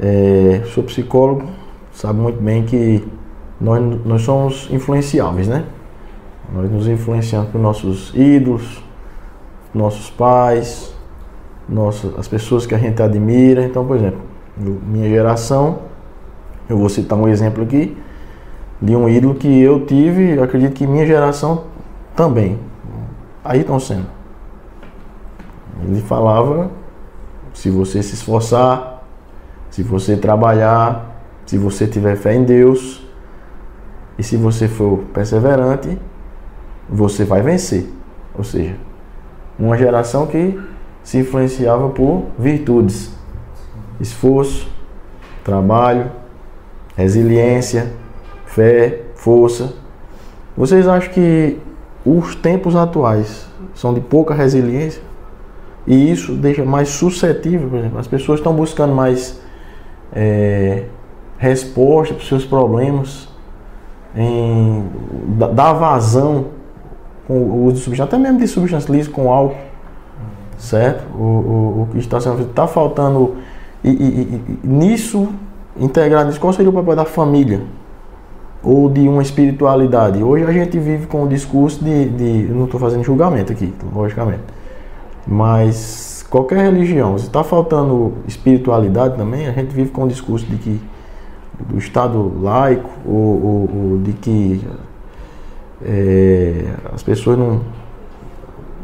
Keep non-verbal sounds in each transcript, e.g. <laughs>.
É, sou psicólogo, sabe muito bem que nós, nós somos influenciáveis, né? Nós nos influenciamos por nossos ídolos, nossos pais, nossas, as pessoas que a gente admira. Então, por exemplo, minha geração, eu vou citar um exemplo aqui de um ídolo que eu tive, eu acredito que minha geração também. Ayrton Senna. Ele falava: se você se esforçar, se você trabalhar, se você tiver fé em Deus e se você for perseverante, você vai vencer. Ou seja, uma geração que se influenciava por virtudes, esforço, trabalho, resiliência, fé, força. Vocês acham que os tempos atuais são de pouca resiliência? E isso deixa mais suscetível, por exemplo, as pessoas estão buscando mais é, resposta para os seus problemas, em, dar vazão com o uso de substância, até mesmo de substância lícita com álcool, certo? O, o, o que está sendo está faltando e, e, e, nisso integrar nisso qual seria o papel da família ou de uma espiritualidade. Hoje a gente vive com o discurso de, de não estou fazendo julgamento aqui, logicamente, mas qualquer religião, se está faltando espiritualidade também, a gente vive com o discurso de que do Estado laico ou, ou, ou de que é, as pessoas não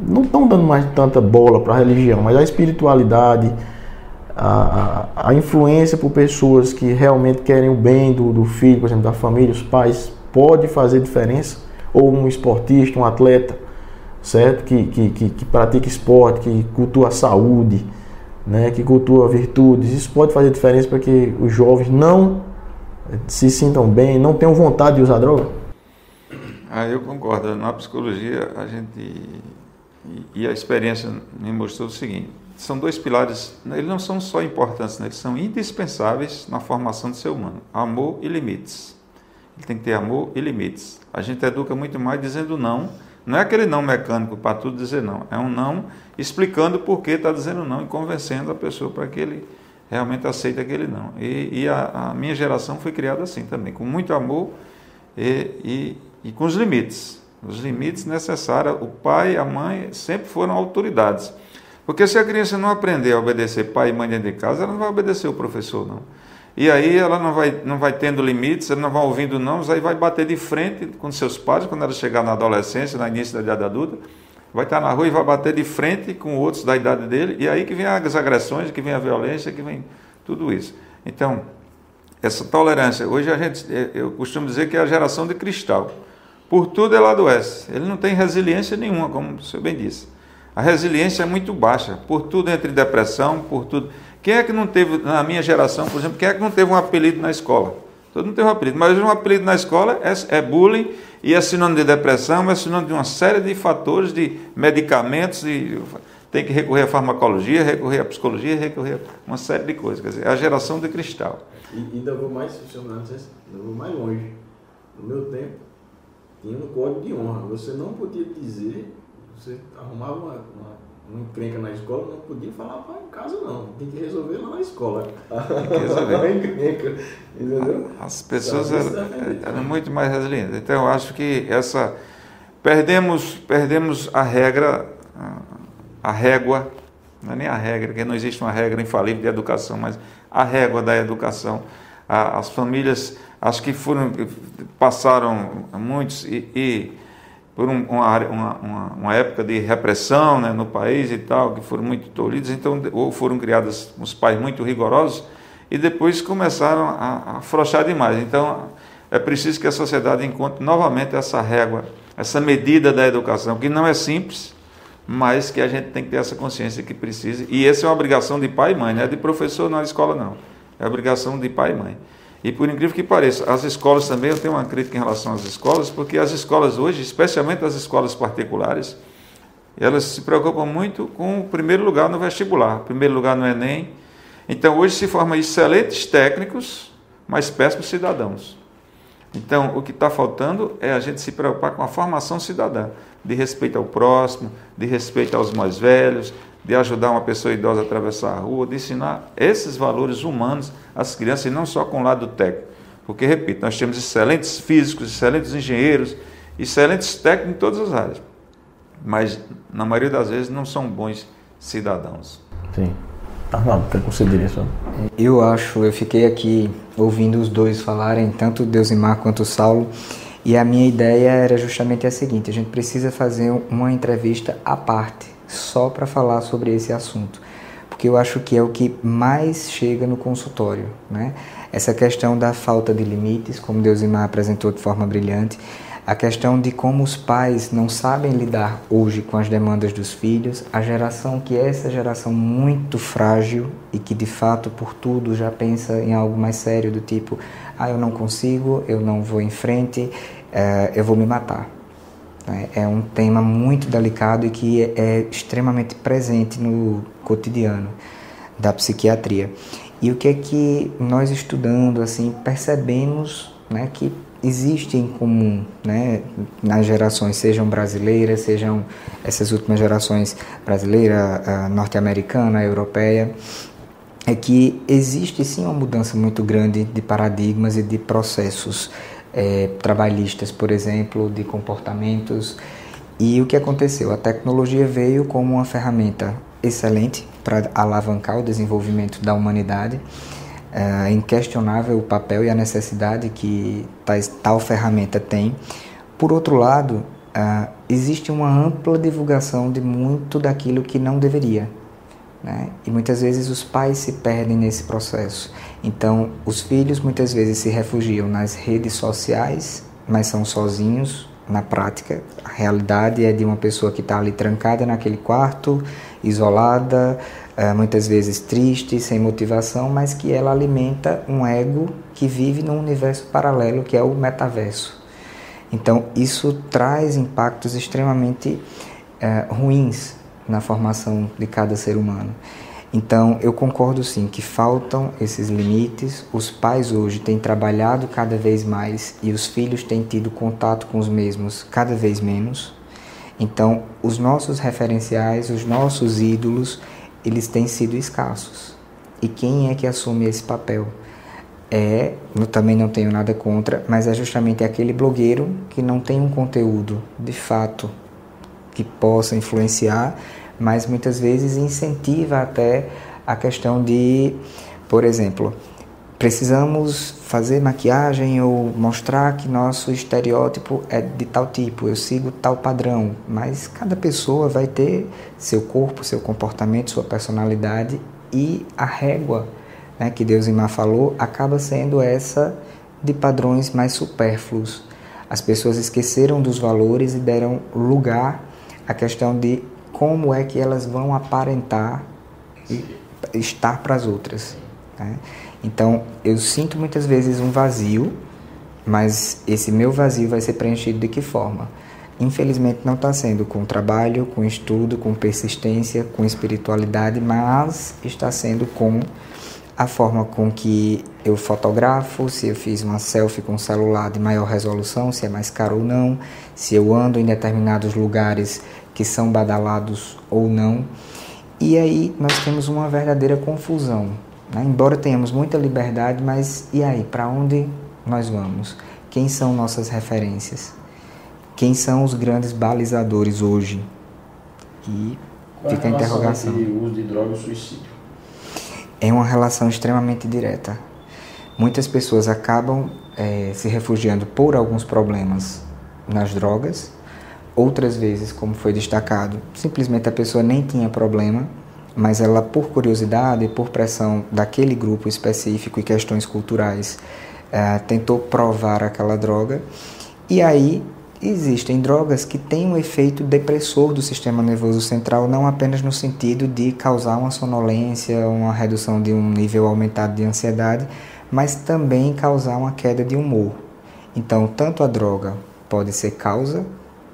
não estão dando mais tanta bola para a religião, mas a espiritualidade, a, a, a, influência por pessoas que realmente querem o bem do, do filho, por exemplo, da família, os pais, pode fazer diferença. Ou um esportista, um atleta, certo? Que, que, que, que pratica esporte, que cultua a saúde, né? que cultua virtudes. Isso pode fazer diferença para que os jovens não se sintam bem, não tenham vontade de usar droga? Ah, eu concordo. Na psicologia, a gente. E a experiência me mostrou o seguinte: são dois pilares, eles não são só importantes, né? eles são indispensáveis na formação do ser humano: amor e limites. Ele tem que ter amor e limites. A gente educa muito mais dizendo não. Não é aquele não mecânico para tudo dizer não. É um não explicando por que está dizendo não e convencendo a pessoa para que ele realmente aceite aquele não. E, e a, a, minha geração foi criada assim também, com muito amor e, e e com os limites. Os limites necessários. O pai e a mãe sempre foram autoridades. Porque se a criança não aprender a obedecer pai e mãe dentro de casa, ela não vai obedecer o professor, não. E aí ela não vai, não vai tendo limites, ela não vai ouvindo não, aí vai bater de frente com seus pais, quando ela chegar na adolescência, no início da idade adulta, vai estar na rua e vai bater de frente com outros da idade dele, e aí que vem as agressões, que vem a violência, que vem tudo isso. Então, essa tolerância, hoje a gente, eu costumo dizer que é a geração de cristal. Por tudo ela adoece. Ele não tem resiliência nenhuma, como o senhor bem disse. A resiliência é muito baixa. Por tudo entre depressão, por tudo. Quem é que não teve, na minha geração, por exemplo, quem é que não teve um apelido na escola? Todo mundo teve um apelido. Mas um apelido na escola é, é bullying e é sinônimo de depressão, é sinônimo de uma série de fatores, de medicamentos, e tem que recorrer à farmacologia, recorrer à psicologia, recorrer a uma série de coisas. Quer dizer, é a geração de cristal. E ainda vou mais, senhor ainda vou mais longe. No meu tempo, tinha um código de honra. Você não podia dizer, você arrumava uma, uma, uma encrenca na escola, não podia falar para em casa não. Tem que resolver lá na escola. Tem que resolver. <laughs> encrenca, entendeu? As pessoas eram, eram, muito mais resilientes. Então eu acho que essa. Perdemos, perdemos a regra, a régua, não é nem a regra, porque não existe uma regra infalível de educação, mas a régua da educação. As famílias acho que foram, passaram muitos e, e por um, uma, uma, uma, época de repressão né, no país e tal, que foram muito tolhidos, então, ou foram criados os pais muito rigorosos, e depois começaram a, a afrouxar demais. Então, é preciso que a sociedade encontre novamente essa régua, essa medida da educação, que não é simples, mas que a gente tem que ter essa consciência que precisa. E essa é uma obrigação de pai e mãe, não é de professor na escola, não. É obrigação de pai e mãe. E por incrível que pareça, as escolas também, eu tenho uma crítica em relação às escolas, porque as escolas hoje, especialmente as escolas particulares, elas se preocupam muito com o primeiro lugar no vestibular, primeiro lugar no Enem. Então hoje se formam excelentes técnicos, mas péssimos cidadãos. Então o que está faltando é a gente se preocupar com a formação cidadã, de respeito ao próximo, de respeito aos mais velhos, de ajudar uma pessoa idosa a atravessar a rua, de ensinar esses valores humanos às crianças e não só com o lado técnico. Porque, repito, nós temos excelentes físicos, excelentes engenheiros, excelentes técnicos em todas as áreas, mas na maioria das vezes não são bons cidadãos. Sim. Arnaldo, quer considerar isso? Eu acho, eu fiquei aqui ouvindo os dois falarem, tanto Deusimar quanto o Saulo, e a minha ideia era justamente a seguinte: a gente precisa fazer uma entrevista à parte, só para falar sobre esse assunto, porque eu acho que é o que mais chega no consultório, né? Essa questão da falta de limites, como Deusimar apresentou de forma brilhante, a questão de como os pais não sabem lidar hoje com as demandas dos filhos, a geração que é essa geração muito frágil e que de fato por tudo já pensa em algo mais sério do tipo, ah, eu não consigo, eu não vou em frente, é, eu vou me matar. É, é um tema muito delicado e que é, é extremamente presente no cotidiano da psiquiatria. E o que é que nós estudando assim percebemos, né, que existe em comum né, nas gerações, sejam brasileiras, sejam essas últimas gerações brasileira, norte-americana, europeia, é que existe sim uma mudança muito grande de paradigmas e de processos é, trabalhistas, por exemplo, de comportamentos. E o que aconteceu? A tecnologia veio como uma ferramenta excelente para alavancar o desenvolvimento da humanidade é inquestionável o papel e a necessidade que tais, tal ferramenta tem. Por outro lado, uh, existe uma ampla divulgação de muito daquilo que não deveria. Né? E muitas vezes os pais se perdem nesse processo. Então, os filhos muitas vezes se refugiam nas redes sociais, mas são sozinhos na prática. A realidade é de uma pessoa que está ali trancada naquele quarto, isolada, é, muitas vezes triste, sem motivação, mas que ela alimenta um ego que vive num universo paralelo que é o metaverso. Então, isso traz impactos extremamente é, ruins na formação de cada ser humano. Então, eu concordo sim que faltam esses limites. Os pais hoje têm trabalhado cada vez mais e os filhos têm tido contato com os mesmos cada vez menos. Então, os nossos referenciais, os nossos ídolos, eles têm sido escassos. E quem é que assume esse papel? É, eu também não tenho nada contra, mas é justamente aquele blogueiro que não tem um conteúdo de fato que possa influenciar, mas muitas vezes incentiva até a questão de, por exemplo, precisamos fazer maquiagem ou mostrar que nosso estereótipo é de tal tipo, eu sigo tal padrão, mas cada pessoa vai ter seu corpo, seu comportamento, sua personalidade e a régua né, que Deus Imá falou acaba sendo essa de padrões mais supérfluos. As pessoas esqueceram dos valores e deram lugar à questão de como é que elas vão aparentar e estar para as outras. Né? Então, eu sinto muitas vezes um vazio, mas esse meu vazio vai ser preenchido de que forma? Infelizmente não está sendo com trabalho, com estudo, com persistência, com espiritualidade, mas está sendo com a forma com que eu fotografo, se eu fiz uma selfie com celular de maior resolução, se é mais caro ou não, se eu ando em determinados lugares que são badalados ou não. E aí nós temos uma verdadeira confusão né? Embora tenhamos muita liberdade, mas e aí, para onde nós vamos? Quem são nossas referências? Quem são os grandes balizadores hoje? E Qual fica a interrogação. Entre o uso de droga e o suicídio? É uma relação extremamente direta. Muitas pessoas acabam é, se refugiando por alguns problemas nas drogas, outras vezes, como foi destacado, simplesmente a pessoa nem tinha problema mas ela, por curiosidade, por pressão daquele grupo específico e questões culturais, é, tentou provar aquela droga. E aí existem drogas que têm um efeito depressor do sistema nervoso central, não apenas no sentido de causar uma sonolência, uma redução de um nível aumentado de ansiedade, mas também causar uma queda de humor. Então, tanto a droga pode ser causa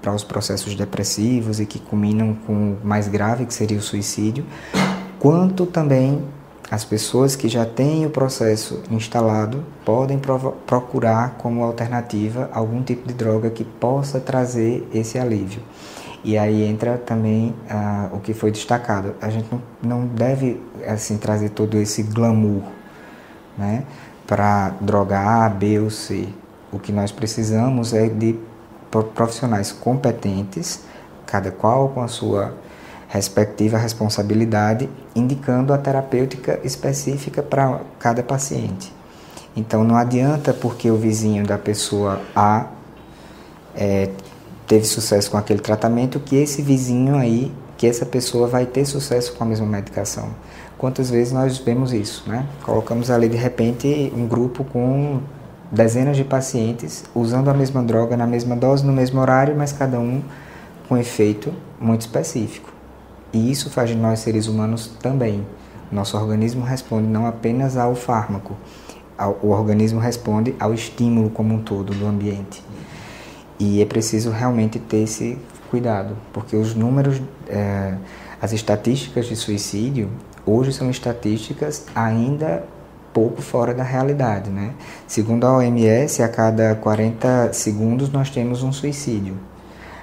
para os processos depressivos e que culminam com o mais grave, que seria o suicídio, quanto também as pessoas que já têm o processo instalado podem procurar como alternativa algum tipo de droga que possa trazer esse alívio. E aí entra também uh, o que foi destacado. A gente não, não deve assim trazer todo esse glamour, né, para droga A, B ou C. O que nós precisamos é de profissionais competentes, cada qual com a sua respectiva responsabilidade, indicando a terapêutica específica para cada paciente. Então não adianta porque o vizinho da pessoa A é, teve sucesso com aquele tratamento que esse vizinho aí, que essa pessoa vai ter sucesso com a mesma medicação. Quantas vezes nós vemos isso, né? Colocamos ali de repente um grupo com dezenas de pacientes usando a mesma droga na mesma dose, no mesmo horário, mas cada um com efeito muito específico. E isso faz de nós seres humanos também. Nosso organismo responde não apenas ao fármaco, o organismo responde ao estímulo como um todo do ambiente. E é preciso realmente ter esse cuidado, porque os números, é, as estatísticas de suicídio, hoje são estatísticas ainda pouco fora da realidade. Né? Segundo a OMS, a cada 40 segundos nós temos um suicídio.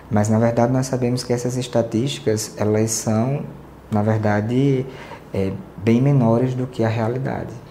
Mas na verdade nós sabemos que essas estatísticas elas são, na verdade, é, bem menores do que a realidade.